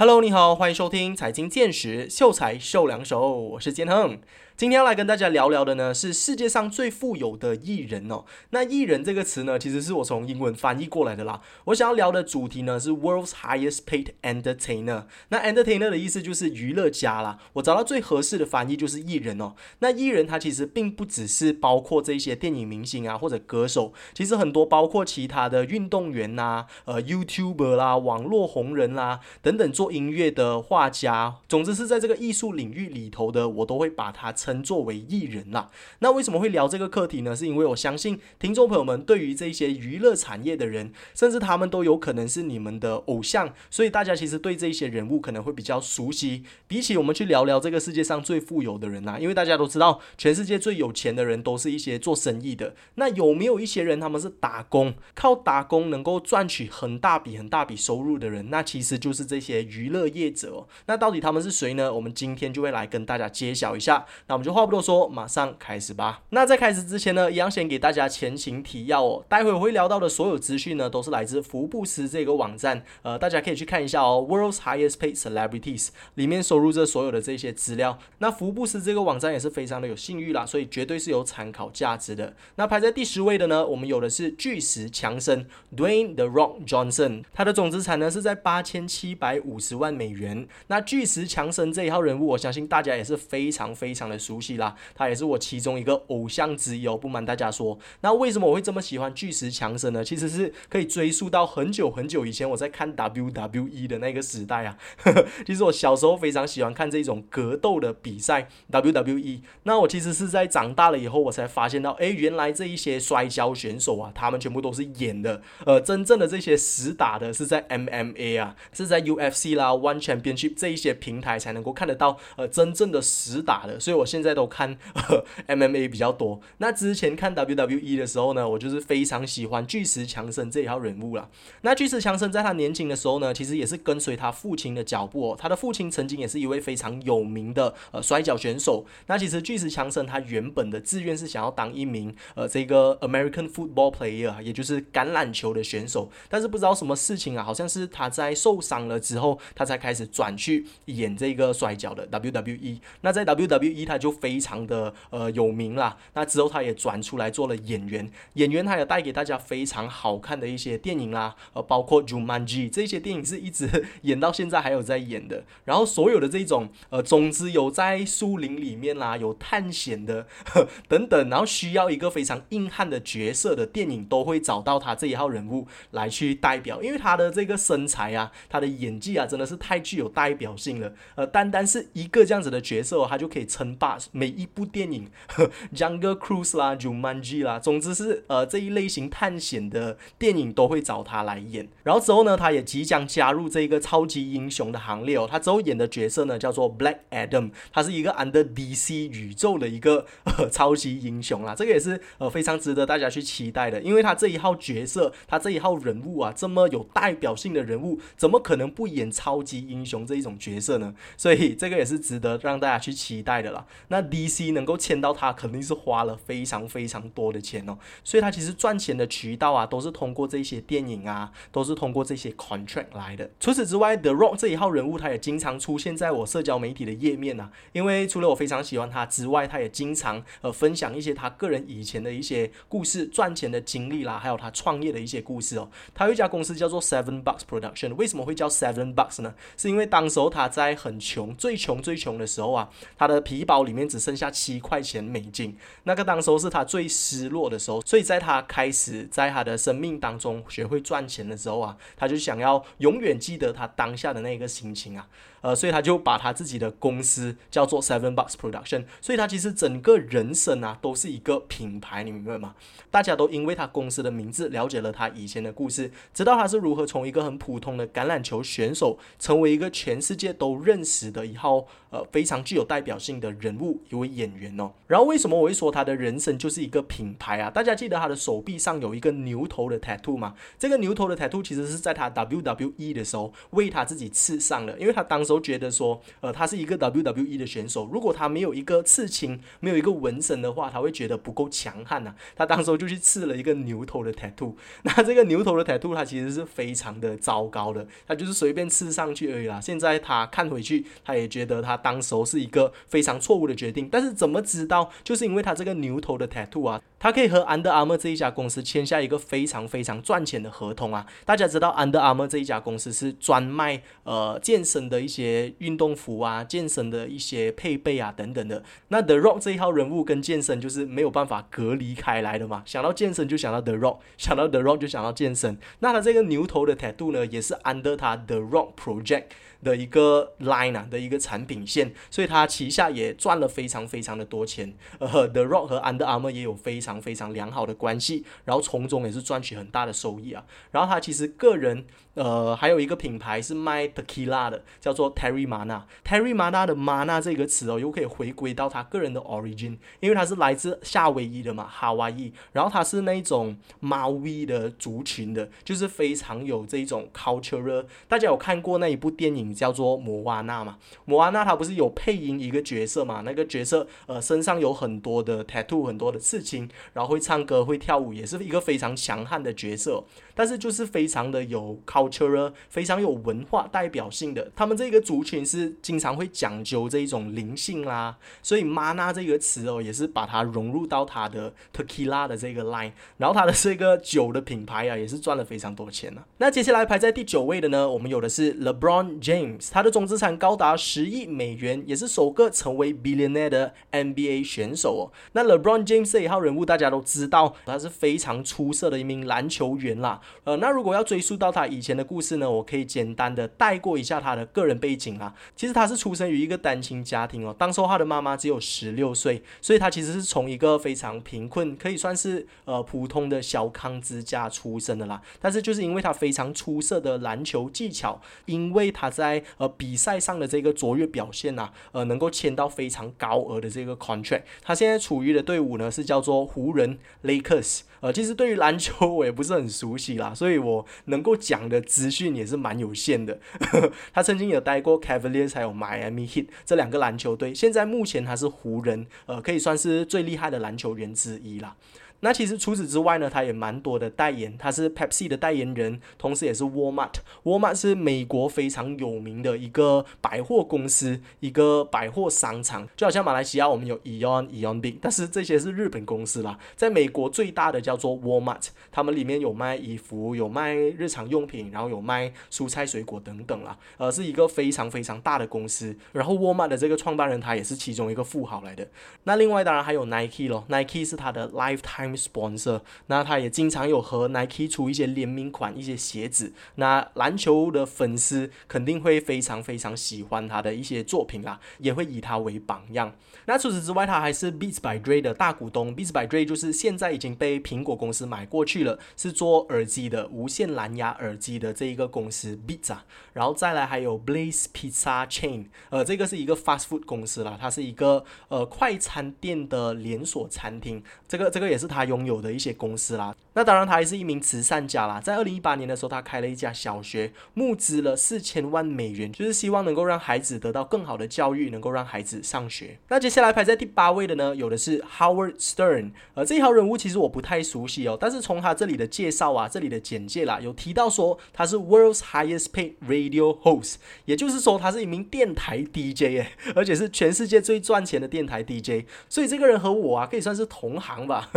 Hello，你好，欢迎收听财经见识，秀才秀两手，我是建亨。今天要来跟大家聊聊的呢，是世界上最富有的艺人哦。那艺人这个词呢，其实是我从英文翻译过来的啦。我想要聊的主题呢，是 World's Highest Paid Entertainer。那 Entertainer 的意思就是娱乐家啦。我找到最合适的翻译就是艺人哦。那艺人他其实并不只是包括这些电影明星啊，或者歌手，其实很多包括其他的运动员呐，呃，YouTuber 啦，网络红人啦，等等做音乐的画家，总之是在这个艺术领域里头的，我都会把它。称作为艺人啦，那为什么会聊这个课题呢？是因为我相信听众朋友们对于这些娱乐产业的人，甚至他们都有可能是你们的偶像，所以大家其实对这些人物可能会比较熟悉。比起我们去聊聊这个世界上最富有的人呐，因为大家都知道，全世界最有钱的人都是一些做生意的。那有没有一些人他们是打工，靠打工能够赚取很大笔很大笔收入的人？那其实就是这些娱乐业者。那到底他们是谁呢？我们今天就会来跟大家揭晓一下。那我们就话不多说，马上开始吧。那在开始之前呢，一样先给大家前情提要哦。待会我会聊到的所有资讯呢，都是来自福布斯这个网站，呃，大家可以去看一下哦。World's highest paid celebrities 里面收录着所有的这些资料。那福布斯这个网站也是非常的有信誉啦，所以绝对是有参考价值的。那排在第十位的呢，我们有的是巨石强森 Dwayne the Rock Johnson，他的总资产呢是在八千七百五十万美元。那巨石强森这一号人物，我相信大家也是非常非常的。熟悉啦，他也是我其中一个偶像之一哦。不瞒大家说，那为什么我会这么喜欢巨石强森呢？其实是可以追溯到很久很久以前，我在看 WWE 的那个时代啊。其实我小时候非常喜欢看这种格斗的比赛 WWE。那我其实是在长大了以后，我才发现到，哎，原来这一些摔跤选手啊，他们全部都是演的。呃，真正的这些实打的是在 MMA 啊，是在 UFC 啦、One Championship 这一些平台才能够看得到。呃，真正的实打的，所以我现现在都看 MMA 比较多。那之前看 WWE 的时候呢，我就是非常喜欢巨石强森这一号人物了。那巨石强森在他年轻的时候呢，其实也是跟随他父亲的脚步哦。他的父亲曾经也是一位非常有名的呃摔跤选手。那其实巨石强森他原本的志愿是想要当一名呃这个 American football player，也就是橄榄球的选手。但是不知道什么事情啊，好像是他在受伤了之后，他才开始转去演这个摔跤的 WWE。那在 WWE 他就非常的呃有名啦。那之后他也转出来做了演员，演员他也带给大家非常好看的一些电影啦，呃，包括《Jumanji》这些电影是一直演到现在还有在演的。然后所有的这种呃，总之有在树林里面啦，有探险的 等等，然后需要一个非常硬汉的角色的电影，都会找到他这一号人物来去代表，因为他的这个身材啊，他的演技啊，真的是太具有代表性了。呃，单单是一个这样子的角色，他就可以称霸。每一部电影，《Jungle Cruise》啦，《Jumanji》啦，总之是呃这一类型探险的电影都会找他来演。然后之后呢，他也即将加入这个超级英雄的行列哦。他之后演的角色呢叫做 Black Adam，他是一个 Under DC 宇宙的一个 超级英雄啦。这个也是呃非常值得大家去期待的，因为他这一号角色，他这一号人物啊，这么有代表性的人物，怎么可能不演超级英雄这一种角色呢？所以这个也是值得让大家去期待的啦。那 DC 能够签到他，肯定是花了非常非常多的钱哦。所以他其实赚钱的渠道啊，都是通过这些电影啊，都是通过这些 contract 来的。除此之外，The Rock 这一号人物，他也经常出现在我社交媒体的页面啊。因为除了我非常喜欢他之外，他也经常呃分享一些他个人以前的一些故事、赚钱的经历啦，还有他创业的一些故事哦。他有一家公司叫做 Seven Bucks Production，为什么会叫 Seven Bucks 呢？是因为当时候他在很穷、最穷、最穷的时候啊，他的皮包里面只剩下七块钱美金，那个当时候是他最失落的时候，所以在他开始在他的生命当中学会赚钱的时候啊，他就想要永远记得他当下的那个心情啊。呃，所以他就把他自己的公司叫做 Seven Bucks Production，所以他其实整个人生啊都是一个品牌，你明白吗？大家都因为他公司的名字了解了他以前的故事，知道他是如何从一个很普通的橄榄球选手，成为一个全世界都认识的一号呃非常具有代表性的人物，一位演员哦。然后为什么我会说他的人生就是一个品牌啊？大家记得他的手臂上有一个牛头的 tattoo 吗？这个牛头的 tattoo 其实是在他 WWE 的时候为他自己刺上的，因为他当时候觉得说，呃，他是一个 WWE 的选手，如果他没有一个刺青，没有一个纹身的话，他会觉得不够强悍呐。他当时候就去刺了一个牛头的 tattoo。那这个牛头的 tattoo 他其实是非常的糟糕的，他就是随便刺上去而已啦。现在他看回去，他也觉得他当时候是一个非常错误的决定。但是怎么知道？就是因为他这个牛头的 tattoo 啊。他可以和 Under Armour 这一家公司签下一个非常非常赚钱的合同啊！大家知道 Under Armour 这一家公司是专卖呃健身的一些运动服啊、健身的一些配备啊等等的。那 The Rock 这一号人物跟健身就是没有办法隔离开来的嘛。想到健身就想到 The Rock，想到 The Rock 就想到健身。那他这个牛头的 tattoo 呢，也是 Under 他 The Rock Project。的一个 line 啊的一个产品线，所以他旗下也赚了非常非常的多钱。呃，The Rock 和 Under Armour 也有非常非常良好的关系，然后从中也是赚取很大的收益啊。然后他其实个人。呃，还有一个品牌是卖 tequila 的，叫做 Terry Mana。Terry Mana 的 Mana 这个词哦，又可以回归到他个人的 origin，因为他是来自夏威夷的嘛，，Hawaii。然后他是那种猫 V 的族群的，就是非常有这种 culture。大家有看过那一部电影叫做《摩瓦纳》嘛？摩瓦纳他不是有配音一个角色嘛？那个角色呃身上有很多的 tattoo，很多的刺青，然后会唱歌会跳舞，也是一个非常强悍的角色。但是就是非常的有 culture，非常有文化代表性的。他们这个族群是经常会讲究这一种灵性啦，所以 mana 这个词哦，也是把它融入到它的 tequila 的这个 line。然后它的这个酒的品牌啊，也是赚了非常多钱呢。那接下来排在第九位的呢，我们有的是 LeBron James，他的总资产高达十亿美元，也是首个成为 billionaire 的 NBA 选手哦。那 LeBron James 这一号人物大家都知道，他是非常出色的一名篮球员啦。呃，那如果要追溯到他以前的故事呢，我可以简单的带过一下他的个人背景啦。其实他是出生于一个单亲家庭哦，当时他的妈妈只有十六岁，所以他其实是从一个非常贫困，可以算是呃普通的小康之家出生的啦。但是就是因为他非常出色的篮球技巧，因为他在在呃比赛上的这个卓越表现呐，呃能够签到非常高额的这个 contract。他现在处于的队伍呢是叫做湖人 Lakers。呃，其实对于篮球我也不是很熟悉啦，所以我能够讲的资讯也是蛮有限的。他曾经有待过 Cavaliers 还有 Miami Heat 这两个篮球队，现在目前他是湖人，呃，可以算是最厉害的篮球员之一啦。那其实除此之外呢，他也蛮多的代言，他是 Pepsi 的代言人，同时也是 Walmart。Walmart 是美国非常有名的一个百货公司，一个百货商场，就好像马来西亚我们有 Eon、Eon Big，但是这些是日本公司啦。在美国最大的叫做 Walmart，他们里面有卖衣服，有卖日常用品，然后有卖蔬菜水果等等啦。呃，是一个非常非常大的公司。然后 Walmart 的这个创办人他也是其中一个富豪来的。那另外当然还有 Nike 咯，Nike 是他的 Lifetime。sponsor，那他也经常有和 Nike 出一些联名款、一些鞋子。那篮球的粉丝肯定会非常非常喜欢他的一些作品啦，也会以他为榜样。那除此之外，他还是 Beats by Dre 的大股东。Beats by Dre 就是现在已经被苹果公司买过去了，是做耳机的无线蓝牙耳机的这一个公司 Beats 啊。然后再来还有 Blaze Pizza Chain，呃，这个是一个 fast food 公司啦，它是一个呃快餐店的连锁餐厅。这个这个也是他他拥有的一些公司啦。那当然，他还是一名慈善家啦。在二零一八年的时候，他开了一家小学，募资了四千万美元，就是希望能够让孩子得到更好的教育，能够让孩子上学。那接下来排在第八位的呢，有的是 Howard Stern。呃，这一号人物其实我不太熟悉哦，但是从他这里的介绍啊，这里的简介啦，有提到说他是 World's Highest Paid Radio Host，也就是说他是一名电台 DJ 哎，而且是全世界最赚钱的电台 DJ。所以这个人和我啊，可以算是同行吧。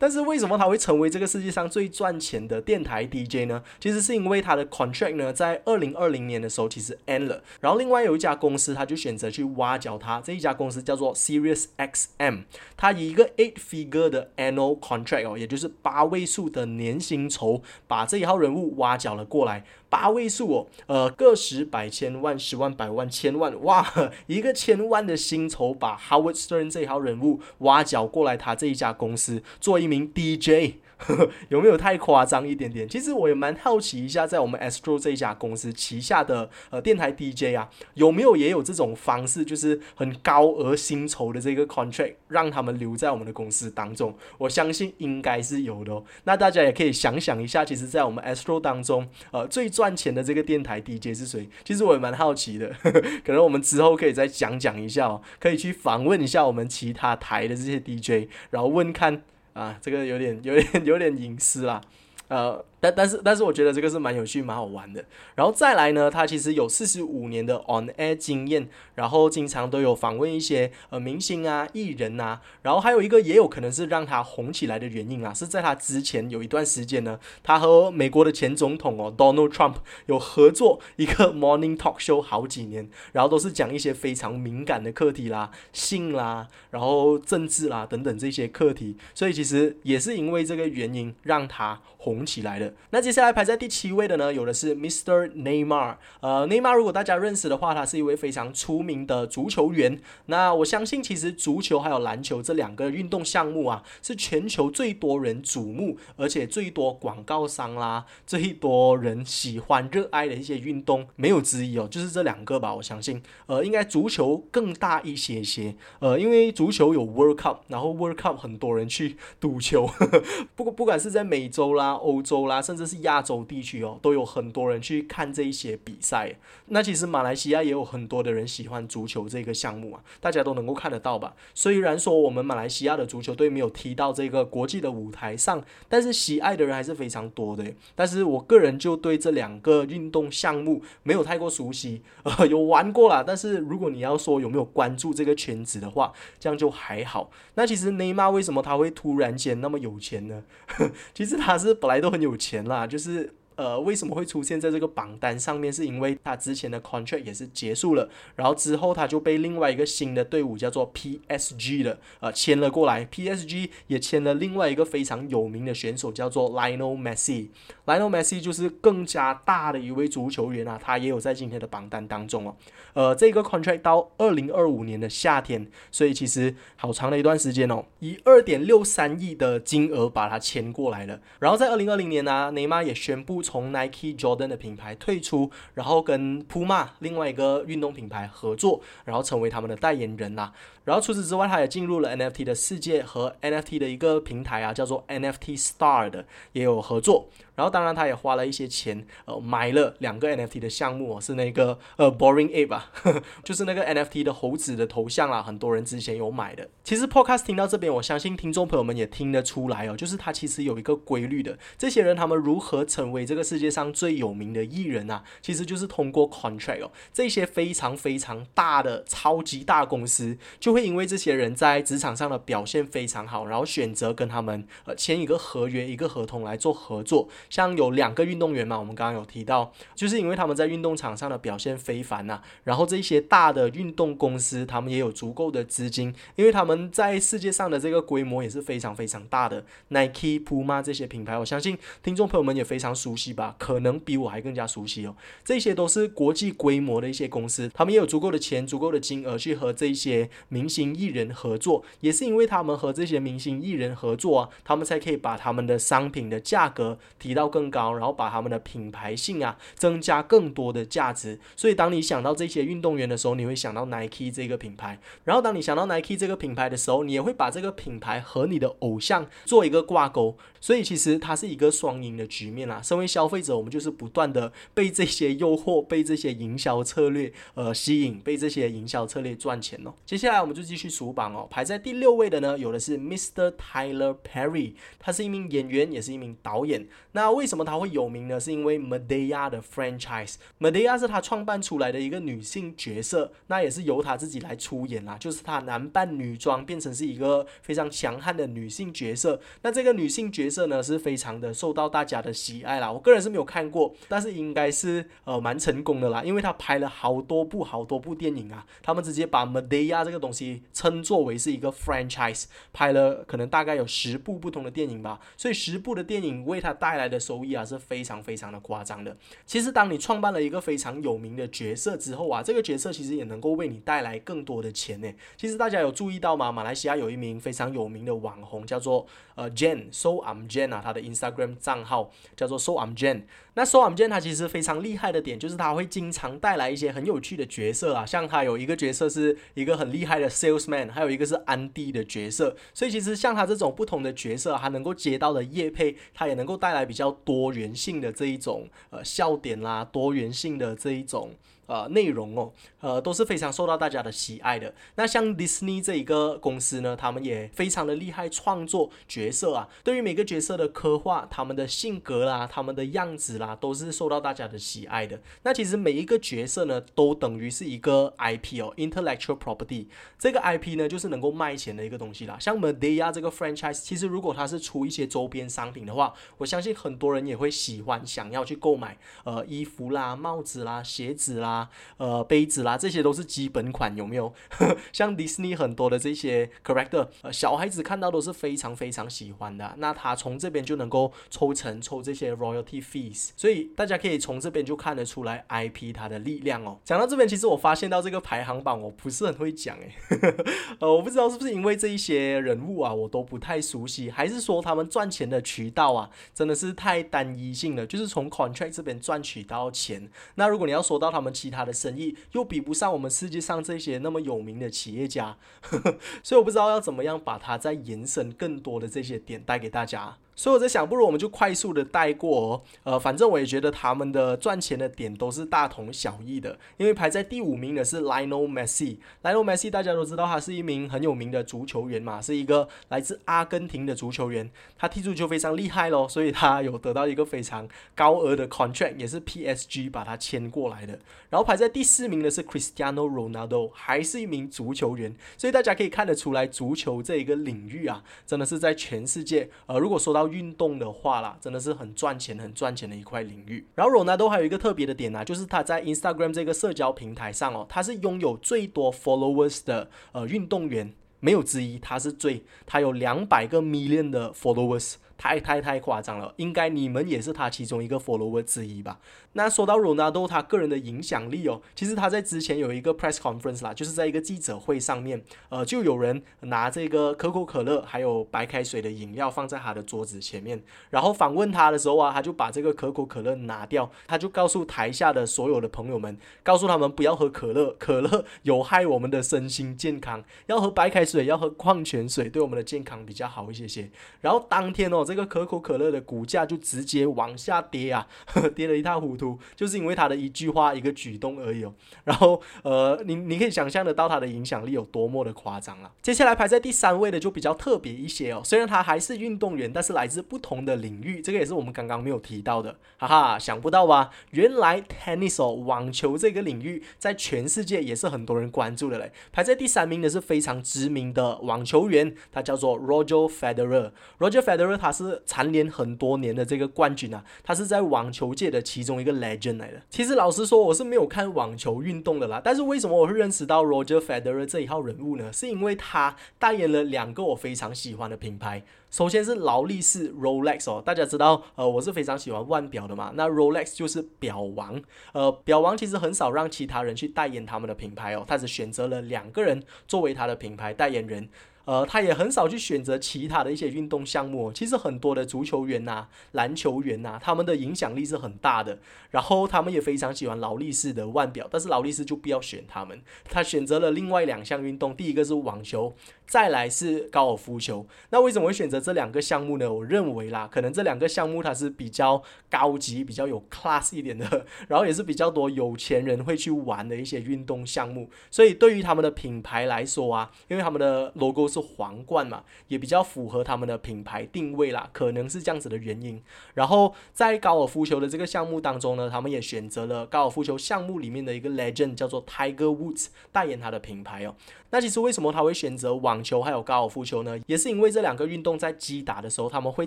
但是为什么他会成为这个？世界上最赚钱的电台 DJ 呢，其实是因为他的 contract 呢，在二零二零年的时候其实 end 了，然后另外有一家公司，他就选择去挖角他，这一家公司叫做 Sirius XM，他以一个 eight figure 的 annual contract 哦，也就是八位数的年薪酬，把这一号人物挖角了过来。八位数哦，呃，个十百千万十万百万千万，哇，一个千万的薪酬把 Howard Stern 这一号人物挖角过来，他这一家公司做一名 DJ。有没有太夸张一点点？其实我也蛮好奇一下，在我们 Astro 这一家公司旗下的呃电台 DJ 啊，有没有也有这种方式，就是很高额薪酬的这个 contract，让他们留在我们的公司当中？我相信应该是有的。哦。那大家也可以想想一下，其实，在我们 Astro 当中，呃，最赚钱的这个电台 DJ 是谁？其实我也蛮好奇的，可能我们之后可以再讲讲一下哦，可以去访问一下我们其他台的这些 DJ，然后问看。啊，这个有点、有点、有点隐私啦，呃。但但是但是我觉得这个是蛮有趣蛮好玩的，然后再来呢，他其实有四十五年的 on air 经验，然后经常都有访问一些呃明星啊艺人啊，然后还有一个也有可能是让他红起来的原因啊，是在他之前有一段时间呢，他和美国的前总统哦 Donald Trump 有合作一个 morning talk show 好几年，然后都是讲一些非常敏感的课题啦，性啦，然后政治啦等等这些课题，所以其实也是因为这个原因让他红起来的。那接下来排在第七位的呢，有的是 Mr. Neymar。呃，Neymar 如果大家认识的话，他是一位非常出名的足球员。那我相信，其实足球还有篮球这两个运动项目啊，是全球最多人瞩目，而且最多广告商啦，最多人喜欢热爱的一些运动，没有之一哦，就是这两个吧。我相信，呃，应该足球更大一些些。呃，因为足球有 World Cup，然后 World Cup 很多人去赌球，呵 呵不过不管是在美洲啦、欧洲啦。甚至是亚洲地区哦，都有很多人去看这一些比赛。那其实马来西亚也有很多的人喜欢足球这个项目啊，大家都能够看得到吧？虽然说我们马来西亚的足球队没有踢到这个国际的舞台上，但是喜爱的人还是非常多的。但是我个人就对这两个运动项目没有太过熟悉，呃，有玩过啦。但是如果你要说有没有关注这个圈子的话，这样就还好。那其实内马为什么他会突然间那么有钱呢？其实他是本来都很有钱。钱啦，就是呃，为什么会出现在这个榜单上面？是因为他之前的 contract 也是结束了，然后之后他就被另外一个新的队伍叫做 PSG 的呃签了过来。PSG 也签了另外一个非常有名的选手，叫做 Lionel Messi。Lionel Messi 就是更加大的一位足球员啊，他也有在今天的榜单当中哦。呃，这个 contract 到二零二五年的夏天，所以其实好长的一段时间哦，以二点六三亿的金额把它签过来了。然后在二零二零年呢，内马尔也宣布从 Nike Jordan 的品牌退出，然后跟 Puma 另外一个运动品牌合作，然后成为他们的代言人啦。然后除此之外，他也进入了 NFT 的世界和 NFT 的一个平台啊，叫做 NFT Star 的也有合作。然后当然他也花了一些钱，呃，买了两个 NFT 的项目，是那个呃 Boring Ape 啊，就是那个 NFT 的猴子的头像啦，很多人之前有买的。其实 Podcast 听到这边，我相信听众朋友们也听得出来哦，就是他其实有一个规律的。这些人他们如何成为这个世界上最有名的艺人啊？其实就是通过 contract 哦，这些非常非常大的超级大公司就会。会因为这些人在职场上的表现非常好，然后选择跟他们呃签一个合约、一个合同来做合作。像有两个运动员嘛，我们刚刚有提到，就是因为他们在运动场上的表现非凡呐。然后这些大的运动公司，他们也有足够的资金，因为他们在世界上的这个规模也是非常非常大的。Nike、Puma 这些品牌，我相信听众朋友们也非常熟悉吧？可能比我还更加熟悉哦。这些都是国际规模的一些公司，他们也有足够的钱、足够的金额去和这些。明星艺人合作，也是因为他们和这些明星艺人合作啊，他们才可以把他们的商品的价格提到更高，然后把他们的品牌性啊增加更多的价值。所以当你想到这些运动员的时候，你会想到 Nike 这个品牌。然后当你想到 Nike 这个品牌的时候，你也会把这个品牌和你的偶像做一个挂钩。所以其实它是一个双赢的局面啦。身为消费者，我们就是不断的被这些诱惑、被这些营销策略呃吸引，被这些营销策略赚钱哦。接下来我们就继续数榜哦。排在第六位的呢，有的是 Mr. Tyler Perry，他是一名演员，也是一名导演。那那为什么他会有名呢？是因为 Medea 的 franchise。Medea 是他创办出来的一个女性角色，那也是由他自己来出演啦，就是他男扮女装，变成是一个非常强悍的女性角色。那这个女性角色呢是非常的受到大家的喜爱啦，我个人是没有看过，但是应该是呃蛮成功的啦，因为他拍了好多部好多部电影啊，他们直接把 Medea 这个东西称作为是一个 franchise，拍了可能大概有十部不同的电影吧，所以十部的电影为他带来的收益啊是非常非常的夸张的。其实当你创办了一个非常有名的角色之后啊，这个角色其实也能够为你带来更多的钱呢。其实大家有注意到吗？马来西亚有一名非常有名的网红叫做呃 Jane，So I'm Jane 啊，他的 Instagram 账号叫做 So I'm Jane。那 So I'm Jane 他其实非常厉害的点就是它会经常带来一些很有趣的角色啊，像它有一个角色是一个很厉害的 salesman，还有一个是安迪的角色。所以其实像他这种不同的角色，他能够接到的业配，它也能够带来比较多元性的这一种呃笑点啦，多元性的这一种。呃，内容哦，呃，都是非常受到大家的喜爱的。那像迪士尼这一个公司呢，他们也非常的厉害，创作角色啊，对于每个角色的刻画，他们的性格啦，他们的样子啦，都是受到大家的喜爱的。那其实每一个角色呢，都等于是一个 IP 哦，intellectual property。这个 IP 呢，就是能够卖钱的一个东西啦。像 Medea 这个 franchise，其实如果它是出一些周边商品的话，我相信很多人也会喜欢，想要去购买，呃，衣服啦、帽子啦、鞋子啦。呃，杯子啦，这些都是基本款，有没有？像迪士尼很多的这些 character，呃，小孩子看到都是非常非常喜欢的。那他从这边就能够抽成，抽这些 royalty fees，所以大家可以从这边就看得出来 IP 它的力量哦。讲到这边，其实我发现到这个排行榜我不是很会讲诶，呃，我不知道是不是因为这一些人物啊，我都不太熟悉，还是说他们赚钱的渠道啊，真的是太单一性了，就是从 contract 这边赚取到钱。那如果你要说到他们其其他的生意，又比不上我们世界上这些那么有名的企业家，所以我不知道要怎么样把它再延伸更多的这些点带给大家。所以我在想，不如我们就快速的带过哦。呃，反正我也觉得他们的赚钱的点都是大同小异的。因为排在第五名的是 Lionel Messi。Lionel Messi 大家都知道，他是一名很有名的足球员嘛，是一个来自阿根廷的足球员。他踢足球非常厉害咯，所以他有得到一个非常高额的 contract，也是 PSG 把他签过来的。然后排在第四名的是 Cristiano Ronaldo，还是一名足球员。所以大家可以看得出来，足球这一个领域啊，真的是在全世界，呃，如果说到运动的话啦，真的是很赚钱、很赚钱的一块领域。然后 Ronaldo 还有一个特别的点呢，就是他在 Instagram 这个社交平台上哦，他是拥有最多 followers 的呃运动员，没有之一，他是最，他有两百个 million 的 followers。太太太夸张了，应该你们也是他其中一个 follower 之一吧？那说到 Ronaldo 他个人的影响力哦，其实他在之前有一个 press conference 啦，就是在一个记者会上面，呃，就有人拿这个可口可乐还有白开水的饮料放在他的桌子前面，然后访问他的时候啊，他就把这个可口可乐拿掉，他就告诉台下的所有的朋友们，告诉他们不要喝可乐，可乐有害我们的身心健康，要喝白开水，要喝矿泉水，对我们的健康比较好一些些。然后当天哦。这个可口可乐的股价就直接往下跌啊，呵 呵跌了一塌糊涂，就是因为他的一句话、一个举动而已哦。然后，呃，你你可以想象得到他的影响力有多么的夸张了。接下来排在第三位的就比较特别一些哦，虽然他还是运动员，但是来自不同的领域，这个也是我们刚刚没有提到的，哈哈，想不到吧？原来 tennis，网球这个领域在全世界也是很多人关注的嘞。排在第三名的是非常知名的网球员，他叫做 Roger Federer。Roger Federer 他。是蝉联很多年的这个冠军啊，他是在网球界的其中一个个 legend 来的。其实老实说，我是没有看网球运动的啦。但是为什么我会认识到 Roger Federer 这一号人物呢？是因为他代言了两个我非常喜欢的品牌。首先是劳力士 Rolex 哦，大家知道，呃，我是非常喜欢腕表的嘛。那 Rolex 就是表王，呃，表王其实很少让其他人去代言他们的品牌哦，他只选择了两个人作为他的品牌代言人。呃，他也很少去选择其他的一些运动项目。其实很多的足球员呐、篮球员呐，他们的影响力是很大的。然后他们也非常喜欢劳力士的腕表，但是劳力士就不要选他们。他选择了另外两项运动，第一个是网球。再来是高尔夫球，那为什么会选择这两个项目呢？我认为啦，可能这两个项目它是比较高级、比较有 class 一点的，然后也是比较多有钱人会去玩的一些运动项目。所以对于他们的品牌来说啊，因为他们的 logo 是皇冠嘛，也比较符合他们的品牌定位啦，可能是这样子的原因。然后在高尔夫球的这个项目当中呢，他们也选择了高尔夫球项目里面的一个 legend 叫做 Tiger Woods 代言他的品牌哦。那其实为什么他会选择网球还有高尔夫球呢？也是因为这两个运动在击打的时候，他们会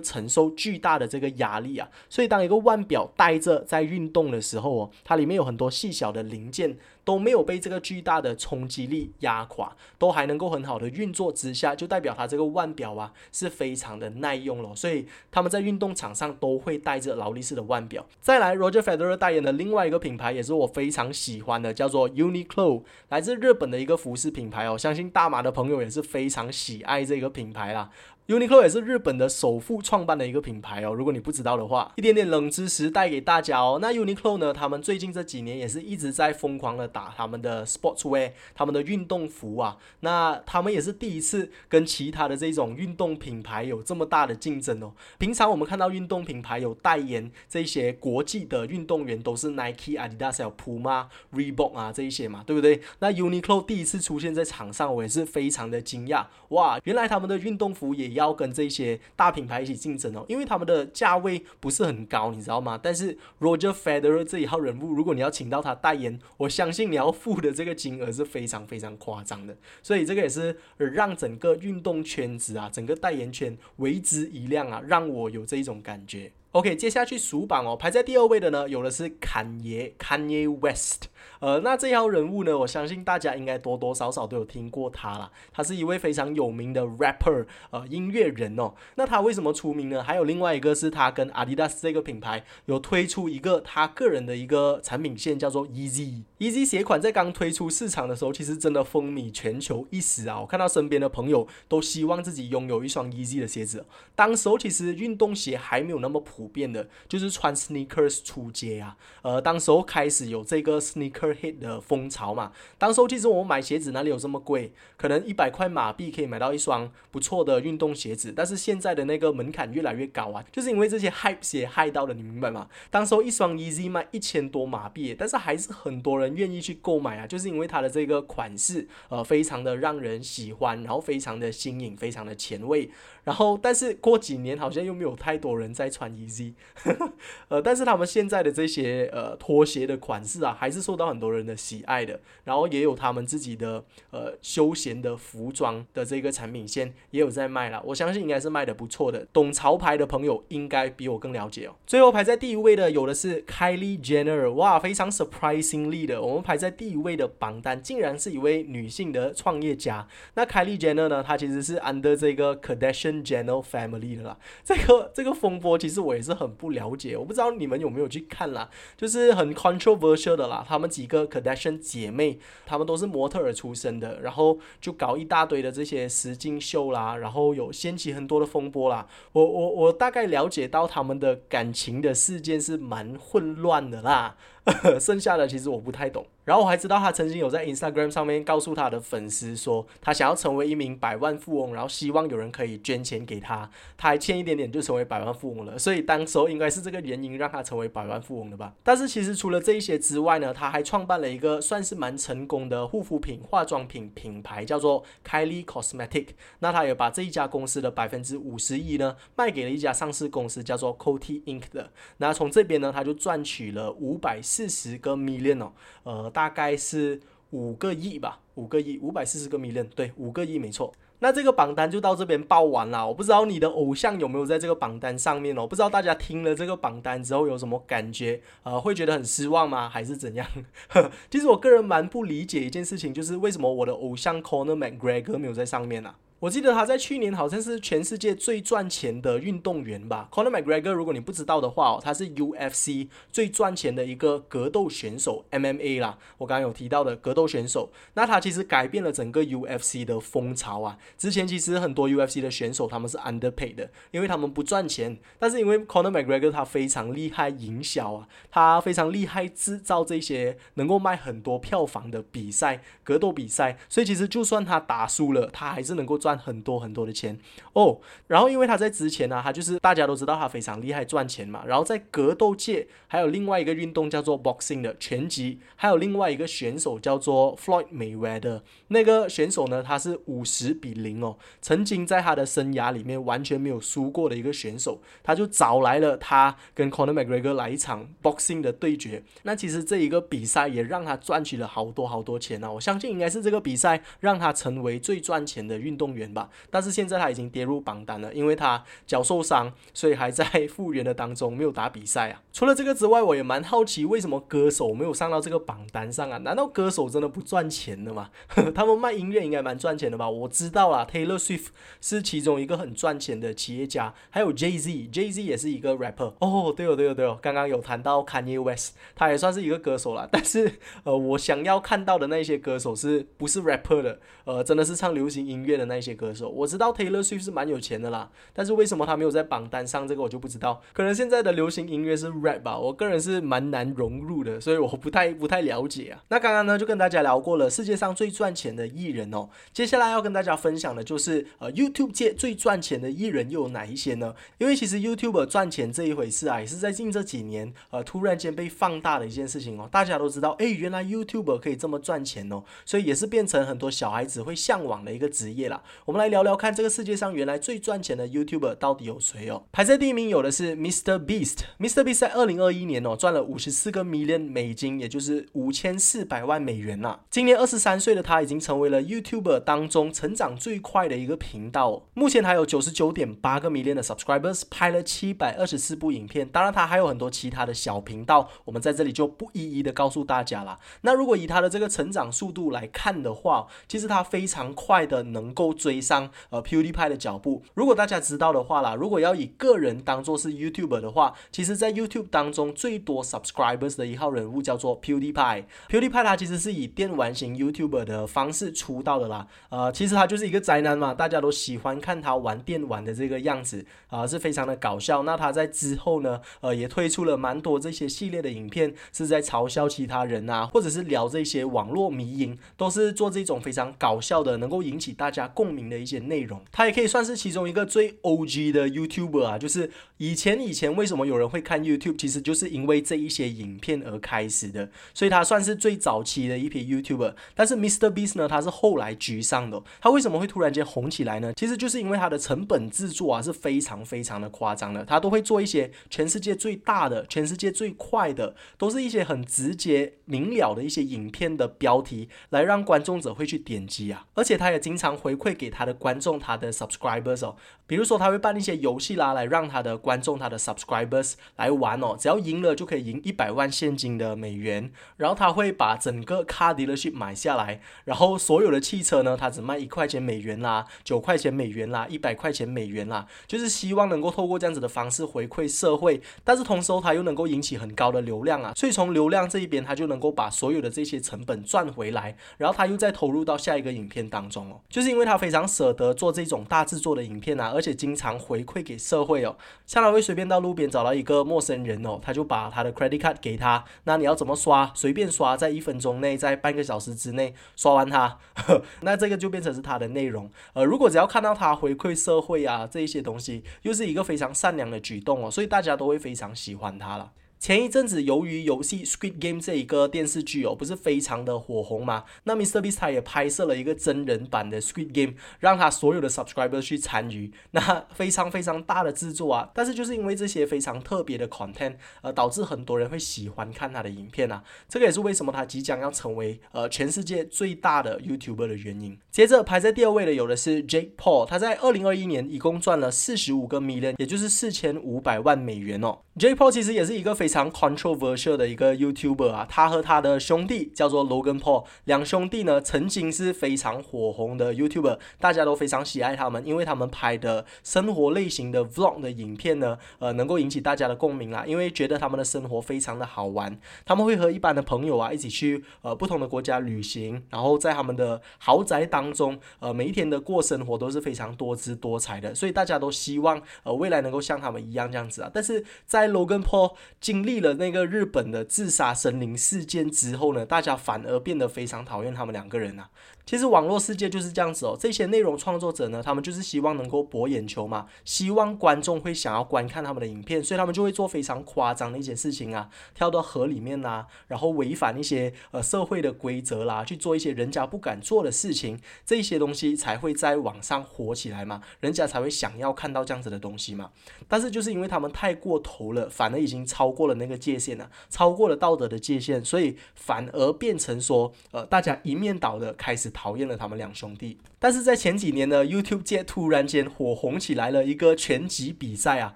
承受巨大的这个压力啊。所以当一个腕表戴着在运动的时候哦，它里面有很多细小的零件。都没有被这个巨大的冲击力压垮，都还能够很好的运作之下，就代表它这个腕表啊是非常的耐用了。所以他们在运动场上都会带着劳力士的腕表。再来，Roger Federer 代言的另外一个品牌也是我非常喜欢的，叫做 Uniqlo，来自日本的一个服饰品牌哦。相信大马的朋友也是非常喜爱这个品牌啦。Uniqlo 也是日本的首富创办的一个品牌哦。如果你不知道的话，一点点冷知识带给大家哦。那 Uniqlo 呢，他们最近这几年也是一直在疯狂的打他们的 sportswear，他们的运动服啊。那他们也是第一次跟其他的这种运动品牌有这么大的竞争哦。平常我们看到运动品牌有代言这些国际的运动员，都是 Nike、Adidas、Puma、Reebok 啊这一些嘛，对不对？那 Uniqlo 第一次出现在场上，我也是非常的惊讶哇！原来他们的运动服也要跟这些大品牌一起竞争哦，因为他们的价位不是很高，你知道吗？但是 Roger Federer 这一号人物，如果你要请到他代言，我相信你要付的这个金额是非常非常夸张的。所以这个也是让整个运动圈子啊，整个代言圈为之一亮啊，让我有这一种感觉。OK，接下去数榜哦，排在第二位的呢，有的是坎爷 Kanye West。呃，那这号人物呢，我相信大家应该多多少少都有听过他啦。他是一位非常有名的 rapper，呃，音乐人哦。那他为什么出名呢？还有另外一个是他跟 Adidas 这个品牌有推出一个他个人的一个产品线，叫做 Easy。Easy 鞋款在刚推出市场的时候，其实真的风靡全球一时啊。我看到身边的朋友都希望自己拥有一双 Easy 的鞋子。当时候其实运动鞋还没有那么普普遍的，就是穿 sneakers 出街啊。呃，当时候开始有这个 sneaker。hit 的风潮嘛，当时候其实我们买鞋子哪里有这么贵？可能一百块马币可以买到一双不错的运动鞋子。但是现在的那个门槛越来越高啊，就是因为这些 hype 鞋害到了，你明白吗？当时候一双 Easy 卖一千多马币，但是还是很多人愿意去购买啊，就是因为它的这个款式呃非常的让人喜欢，然后非常的新颖，非常的前卫。然后但是过几年好像又没有太多人在穿 Easy，呃，但是他们现在的这些呃拖鞋的款式啊，还是受到很多人的喜爱的，然后也有他们自己的呃休闲的服装的这个产品线也有在卖了，我相信应该是卖的不错的。懂潮牌的朋友应该比我更了解哦。最后排在第一位的有的是 Kylie Jenner，哇，非常 surprisingly 的，我们排在第一位的榜单竟然是一位女性的创业家。那 Kylie Jenner 呢，她其实是 under 这个 Kardashian Jenner family 的啦。这个这个风波其实我也是很不了解，我不知道你们有没有去看啦，就是很 controversial 的啦，他们几个。个 Kardashian 姐妹，她们都是模特儿出身的，然后就搞一大堆的这些实境秀啦，然后有掀起很多的风波啦。我我我大概了解到他们的感情的事件是蛮混乱的啦。剩下的其实我不太懂，然后我还知道他曾经有在 Instagram 上面告诉他的粉丝说，他想要成为一名百万富翁，然后希望有人可以捐钱给他，他还欠一点点就成为百万富翁了，所以当时候应该是这个原因让他成为百万富翁的吧。但是其实除了这一些之外呢，他还创办了一个算是蛮成功的护肤品、化妆品品牌，叫做 Kylie Cosmetic。那他也把这一家公司的百分之五十亿呢卖给了一家上市公司，叫做 Coty Inc 的。那从这边呢，他就赚取了五百。四十个 million 哦，呃，大概是五个亿吧，五个亿，五百四十个 million，对，五个亿没错。那这个榜单就到这边报完了。我不知道你的偶像有没有在这个榜单上面哦？不知道大家听了这个榜单之后有什么感觉？呃，会觉得很失望吗？还是怎样？其实我个人蛮不理解一件事情，就是为什么我的偶像 Conor McGregor 没有在上面呢？我记得他在去年好像是全世界最赚钱的运动员吧，Conor McGregor。如果你不知道的话哦，他是 UFC 最赚钱的一个格斗选手，MMA 啦。我刚刚有提到的格斗选手，那他其实改变了整个 UFC 的风潮啊。之前其实很多 UFC 的选手他们是 underpaid 的，因为他们不赚钱。但是因为 Conor McGregor 他非常厉害营销啊，他非常厉害制造这些能够卖很多票房的比赛，格斗比赛。所以其实就算他打输了，他还是能够赚。赚很多很多的钱哦。然后因为他在之前呢，他就是大家都知道他非常厉害赚钱嘛。然后在格斗界还有另外一个运动叫做 boxing 的拳击，还有另外一个选手叫做 Floyd Mayweather。那个选手呢，他是五十比零哦，曾经在他的生涯里面完全没有输过的一个选手，他就找来了他跟 Conor McGregor 来一场 boxing 的对决。那其实这一个比赛也让他赚取了好多好多钱啊！我相信应该是这个比赛让他成为最赚钱的运动员吧。但是现在他已经跌入榜单了，因为他脚受伤，所以还在复原的当中，没有打比赛啊。除了这个之外，我也蛮好奇为什么歌手没有上到这个榜单上啊？难道歌手真的不赚钱的吗？他们卖音乐应该蛮赚钱的吧？我知道啊，Taylor Swift 是其中一个很赚钱的企业家，还有 Jay Z，Jay Z 也是一个 rapper。哦，对哦，对哦，对哦，刚刚有谈到 Kanye West，他也算是一个歌手了。但是，呃，我想要看到的那些歌手是不是 rapper 的？呃，真的是唱流行音乐的那些歌手。我知道 Taylor Swift 是蛮有钱的啦，但是为什么他没有在榜单上？这个我就不知道。可能现在的流行音乐是 rap 吧，我个人是蛮难融入的，所以我不太不太了解啊。那刚刚呢，就跟大家聊过了世界上最赚钱的艺人哦。接下来要跟大家分享的就是呃 YouTube 界最赚钱的艺人又有哪一些呢？因为其实 YouTube 赚钱这一回事啊，也是在近这几年呃突然间被放大的一件事情哦。大家都知道，哎，原来 YouTube 可以这么赚钱哦，所以也是变成很多小孩子会向往的一个职业啦。我们来聊聊看，这个世界上原来最赚钱的 YouTuber 到底有谁哦？排在第一名有的是 Mr Beast。Mr Beast 在二零二一年哦赚了五十四个 million 美金，也就是五千四百万美元呐。今年二十三岁的他已经成为了 YouTuber 当中成长最快的一个频道，目前还有九十九点八个 million 的 subscribers，拍了七百二十四部影片。当然，他还有很多其他的小频道，我们在这里就不一一的告诉大家了。那如果以他的这个成长速度来看的话，其实他非常快的能够追上呃 PewDiePie 的脚步。如果大家知道的话啦，如果要以个人当做是 YouTuber 的话，其实在 YouTube 当中最多 subscribers 的一号人物叫做 PewDiePie。PewDiePie 他其实是以电玩型 YouTuber 的方式出道的啦。呃，其实他就是一个宅男嘛，大家都喜欢看他玩电玩的这个样子啊，是非常的搞笑。那他在之后呢，呃，也推出了蛮多这些系列的影片，是在嘲笑其他人啊，或者是聊这些网络迷影，都是做这种非常搞笑的，能够引起大家共鸣的一些内容。他也可以算是其中一个最 OG 的 YouTuber 啊，就是以前以前为什么有人会看 YouTube，其实就是因为这一些影片而开始的，所以他算是最早期的一批 YouTuber。但是 Mr Beast 呢，他是后来居上的。他为什么会突然间红起来呢？其实就是因为他的成本制作啊是非常非常的夸张的，他都会做一些全世界最大的、全世界最快的，都是一些很直接明了的一些影片的标题，来让观众者会去点击啊。而且他也经常回馈给他的观众、他的 subscribers 哦，比如说他会办一些游戏啦，来让他的观众、他的 subscribers 来玩哦，只要赢了就可以赢一百万现金的美元。然后他会把整个 cardiac 买下来，然后所有的汽车呢，他只卖一块钱美元啦，九块钱美元啦，一百块钱美元啦，就是希望能够透过这样子的方式回馈社会，但是同时他又能够引起很高的流量啊，所以从流量这一边，他就能够把所有的这些成本赚回来，然后他又再投入到下一个影片当中哦，就是因为他非常舍得做这种大制作的影片啊，而且经常回馈给社会哦，像他会随便到路边找到一个陌生人哦，他就把他的 credit card 给他，那你要怎么刷？随便刷，在一分钟内，在半个小时之内刷完它，那这个就变成是他的内容。呃，如果只要看到他回馈社会啊这一些东西，又是一个非常善良的举动哦，所以大家都会非常喜欢他了。前一阵子，由于游戏《Squid Game》这一个电视剧哦，不是非常的火红嘛？那 Mr. Beast 他也拍摄了一个真人版的《Squid Game》，让他所有的 subscriber 去参与，那非常非常大的制作啊！但是就是因为这些非常特别的 content，呃，导致很多人会喜欢看他的影片啊。这个也是为什么他即将要成为呃全世界最大的 YouTuber 的原因。接着排在第二位的有的是 Jake Paul，他在二零二一年一共赚了四十五个 million，也就是四千五百万美元哦。Jake Paul 其实也是一个非常常 controversial 的一个 YouTuber 啊，他和他的兄弟叫做 Logan Paul，两兄弟呢曾经是非常火红的 YouTuber，大家都非常喜爱他们，因为他们拍的生活类型的 Vlog 的影片呢，呃，能够引起大家的共鸣啦，因为觉得他们的生活非常的好玩，他们会和一般的朋友啊一起去呃不同的国家旅行，然后在他们的豪宅当中，呃，每一天的过生活都是非常多姿多彩的，所以大家都希望呃未来能够像他们一样这样子啊，但是在在 Logan Paul 经经历了那个日本的自杀神灵事件之后呢，大家反而变得非常讨厌他们两个人啊。其实网络世界就是这样子哦，这些内容创作者呢，他们就是希望能够博眼球嘛，希望观众会想要观看他们的影片，所以他们就会做非常夸张的一些事情啊，跳到河里面呐，然后违反一些呃社会的规则啦，去做一些人家不敢做的事情，这些东西才会在网上火起来嘛，人家才会想要看到这样子的东西嘛。但是就是因为他们太过头了，反而已经超过了那个界限了，超过了道德的界限，所以反而变成说，呃，大家一面倒的开始。讨厌了他们两兄弟，但是在前几年呢，YouTube 界突然间火红起来了一个拳击比赛啊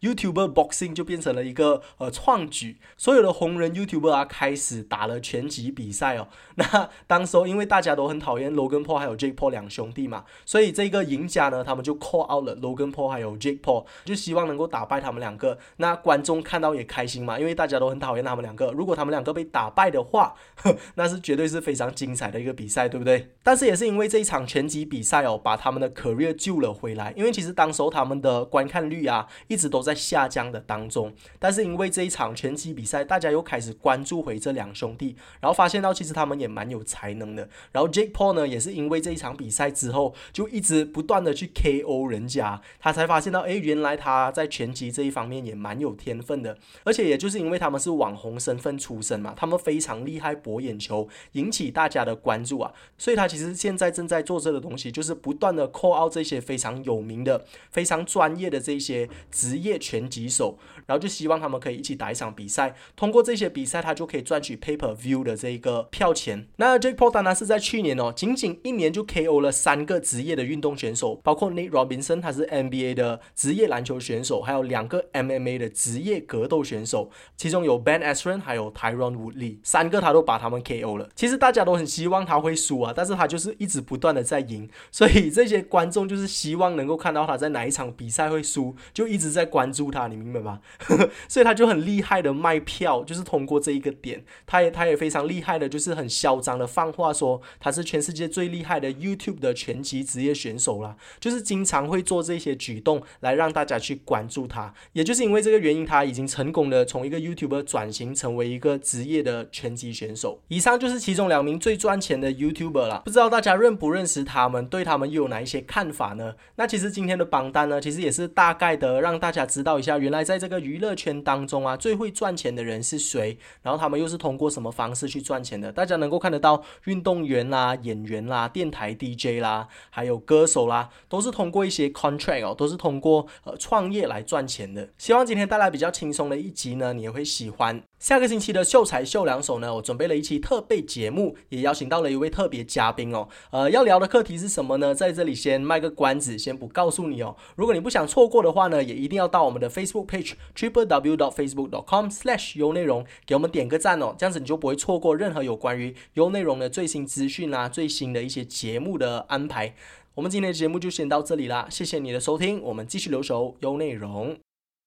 ，YouTuber Boxing 就变成了一个呃创举，所有的红人 YouTuber 啊开始打了拳击比赛哦。那当时候因为大家都很讨厌 Logan Paul 还有 Jake Paul 两兄弟嘛，所以这个赢家呢，他们就 call out 了 Logan Paul 还有 Jake Paul，就希望能够打败他们两个。那观众看到也开心嘛，因为大家都很讨厌他们两个，如果他们两个被打败的话，那是绝对是非常精彩的一个比赛，对不对？但是也是因为这一场拳击比比赛哦，把他们的 career 救了回来。因为其实当时候他们的观看率啊，一直都在下降的当中。但是因为这一场拳击比赛，大家又开始关注回这两兄弟，然后发现到其实他们也蛮有才能的。然后 Jake Paul 呢，也是因为这一场比赛之后，就一直不断的去 KO 人家，他才发现到，哎，原来他在拳击这一方面也蛮有天分的。而且也就是因为他们是网红身份出身嘛，他们非常厉害，博眼球，引起大家的关注啊，所以他其实现在正在做这个东西，也就是不断的 call out 这些非常有名的、非常专业的这些职业拳击手，然后就希望他们可以一起打一场比赛。通过这些比赛，他就可以赚取 pay per view 的这一个票钱。那 Jake Paul 呢是在去年哦，仅仅一年就 KO 了三个职业的运动选手，包括 Nate Robinson，他是 NBA 的职业篮球选手，还有两个 MMA 的职业格斗选手，其中有 Ben Askren，还有 Tyron Woodley，三个他都把他们 KO 了。其实大家都很希望他会输啊，但是他就是一直不断的在赢，所以这些观众就是希望能够看到他在哪一场比赛会输，就一直在关注他，你明白吗？所以他就很厉害的卖票，就是通过这一个点，他也他也非常厉害的，就是很嚣张的放话说他是全世界最厉害的 YouTube 的拳击职业选手啦，就是经常会做这些举动来让大家去关注他，也就是因为这个原因，他已经成功的从一个 YouTuber 转型成为一个职业的拳击选手。以上就是其中两名最赚钱的 YouTuber 了，不知道大家认不认识？他们对他们又有哪一些看法呢？那其实今天的榜单呢，其实也是大概的让大家知道一下，原来在这个娱乐圈当中啊，最会赚钱的人是谁，然后他们又是通过什么方式去赚钱的？大家能够看得到，运动员啦、演员啦、电台 DJ 啦，还有歌手啦，都是通过一些 contract 哦，都是通过呃创业来赚钱的。希望今天带来比较轻松的一集呢，你也会喜欢。下个星期的秀才秀两手呢，我准备了一期特备节目，也邀请到了一位特别嘉宾哦。呃，要聊的课题是什么呢？在这里先卖个关子，先不告诉你哦。如果你不想错过的话呢，也一定要到我们的 facebook page triple wdot facebook com slash 优内容，给我们点个赞哦。这样子你就不会错过任何有关于优内容的最新资讯啊，最新的一些节目的安排。我们今天的节目就先到这里啦，谢谢你的收听，我们继续留守优内容。